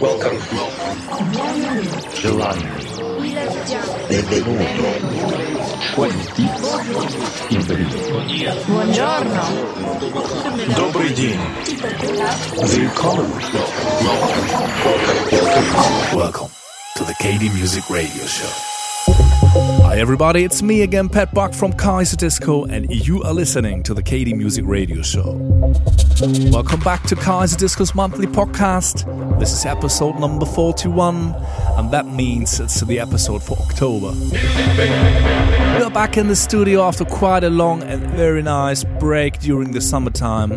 Welcome. Giovanni. Benvenuto. Quanti. Benvenuto. Buongiorno. Добрый день. Willkommen. Welcome to the KD Music Radio Show. Hi everybody, it's me again, Pat Buck from Kaiserdisco, and you are listening to the KD Music Radio Show. Welcome back to Kaiserdisco's monthly podcast. This is episode number 41, and that means it's the episode for October. We are back in the studio after quite a long and very nice break during the summertime,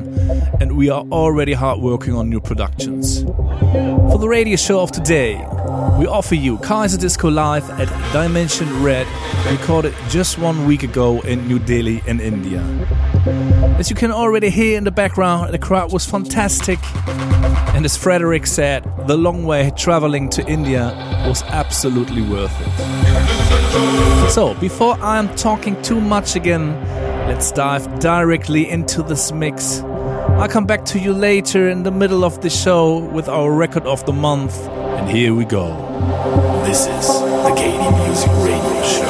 and we are already hard working on new productions. For the radio show of today, we offer you Kaiserdisco Live at Dimension Red, recorded just one week ago in New Delhi in India. As you can already hear in the background, the crowd was fantastic. And as Frederick said, the long way traveling to India was absolutely worth it. So, before I am talking too much again, let's dive directly into this mix. I'll come back to you later in the middle of the show with our record of the month. And here we go. This is the KD Music Radio Show.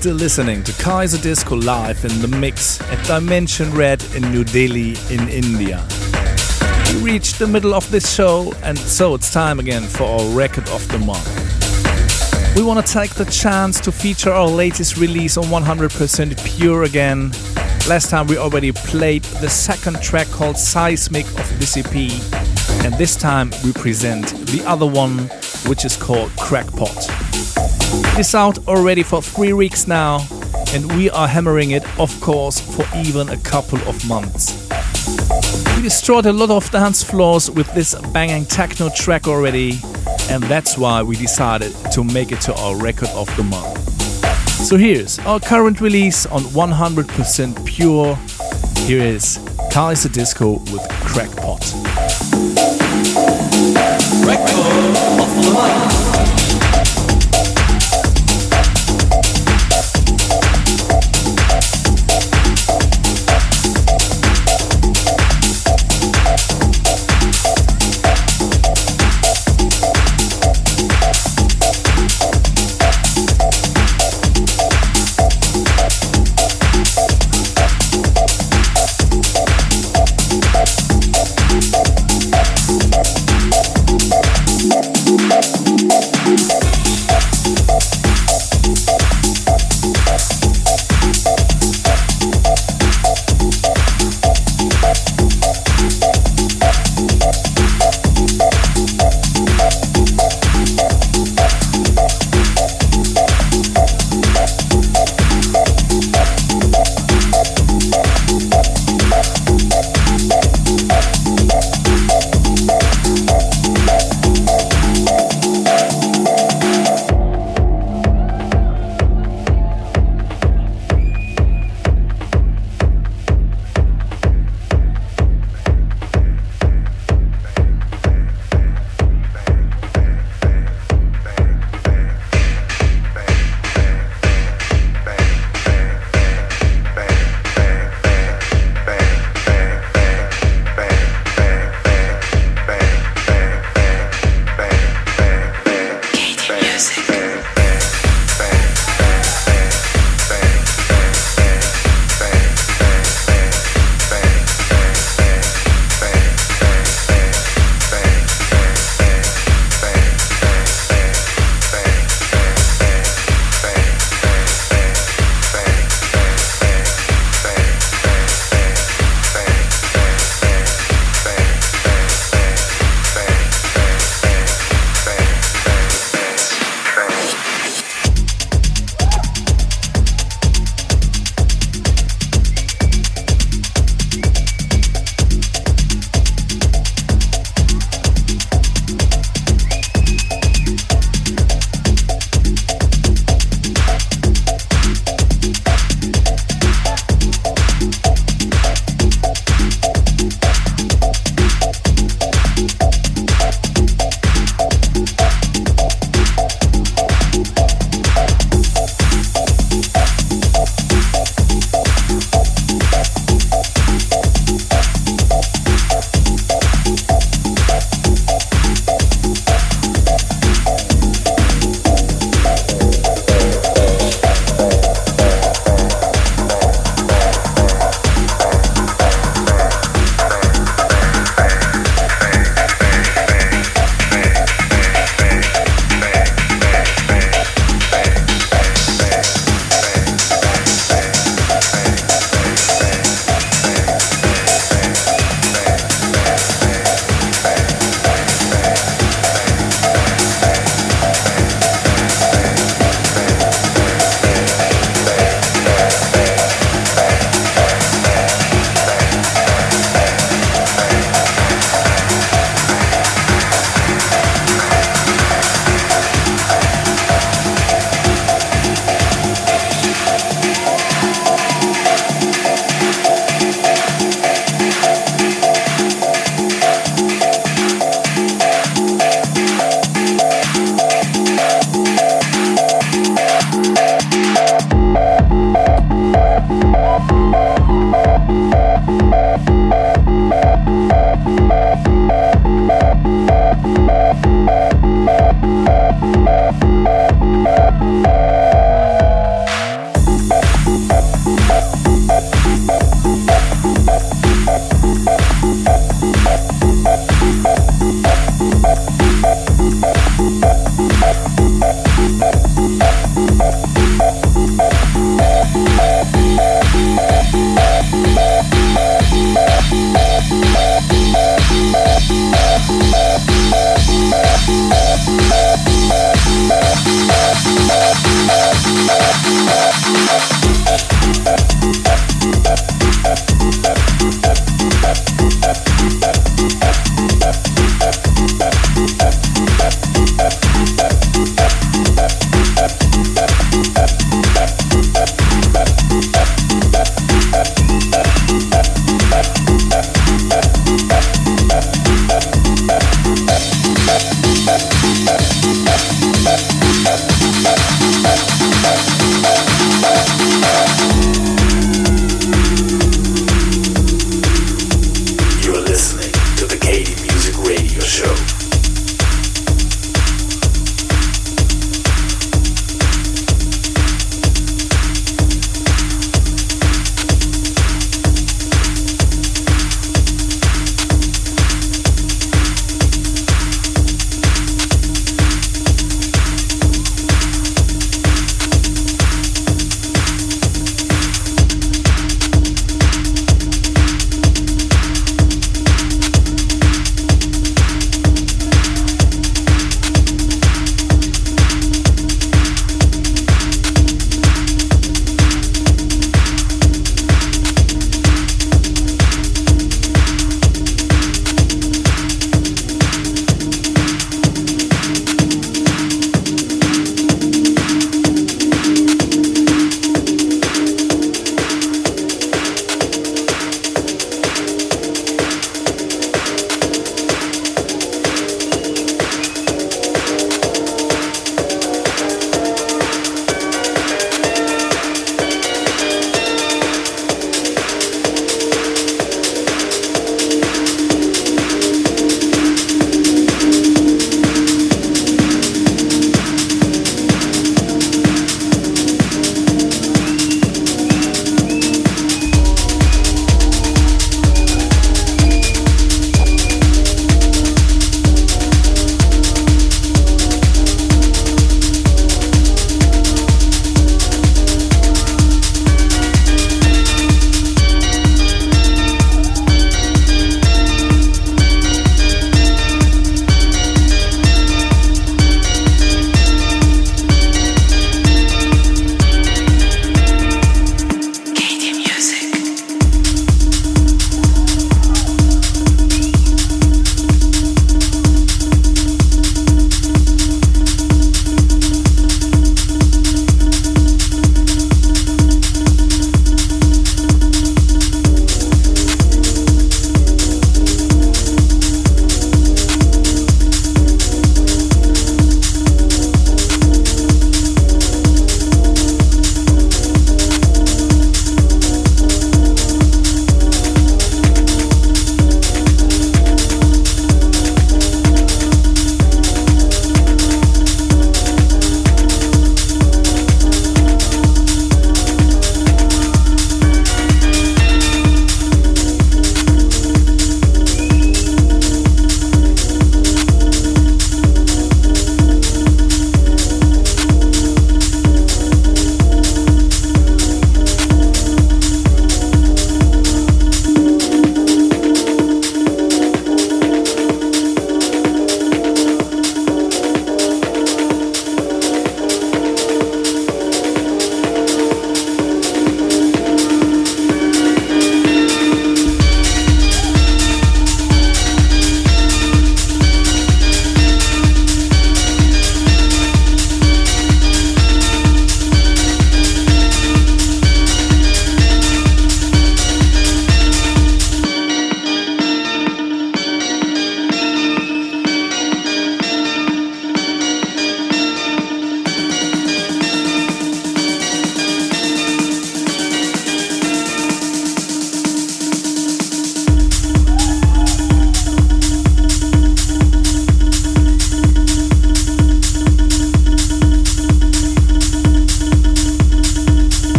Still listening to Kaiserdisco live in the mix at Dimension Red in New Delhi in India. We reached the middle of this show, and so it's time again for our record of the month. We want to take the chance to feature our latest release on 100% Pure again. Last time we already played the second track called Seismic of this EP, and this time we present the other one, which is called Crackpot. It is out already for three weeks now, and we are hammering it, of course, for even a couple of months. We destroyed a lot of dance floors with this banging techno track already, and that's why we decided to make it to our record of the month. So here's our current release on 100% pure. Here is Kaiserdisco with Crackpot. Record of the month.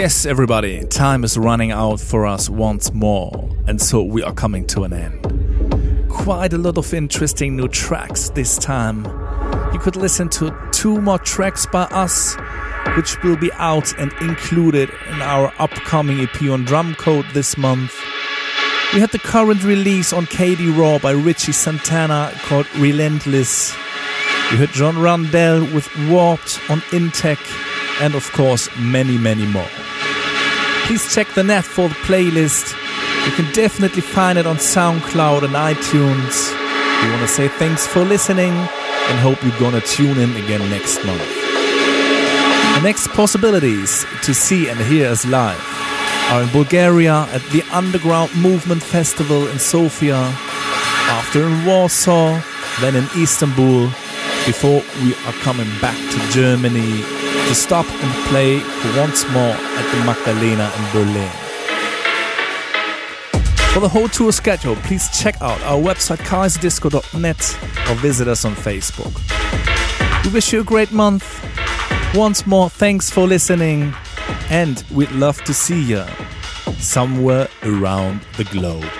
Yes, everybody, time is running out for us once more, and so we are coming to an end. Quite a lot of interesting new tracks this time. You could listen to two more tracks by us, which will be out and included in our upcoming EP on Drumcode this month. We had the current release on KD Raw by Richie Santana called Relentless. We heard Jon Rundell with Warped on Intec, and of course, many, many more. Please check the net for the playlist. You can definitely find it on SoundCloud and iTunes. We want to say thanks for listening and hope you're gonna tune in again next month. The next possibilities to see and hear us live are in Bulgaria at the Underground Movement Festival in Sofia, after in Warsaw, then in Istanbul, before we are coming back to Germany to stop and play once more at the Magdalena in Berlin. For the whole tour schedule, please check out our website kaiserdisco.net or visit us on Facebook. We wish you a great month. Once more, thanks for listening, and we'd love to see you somewhere around the globe.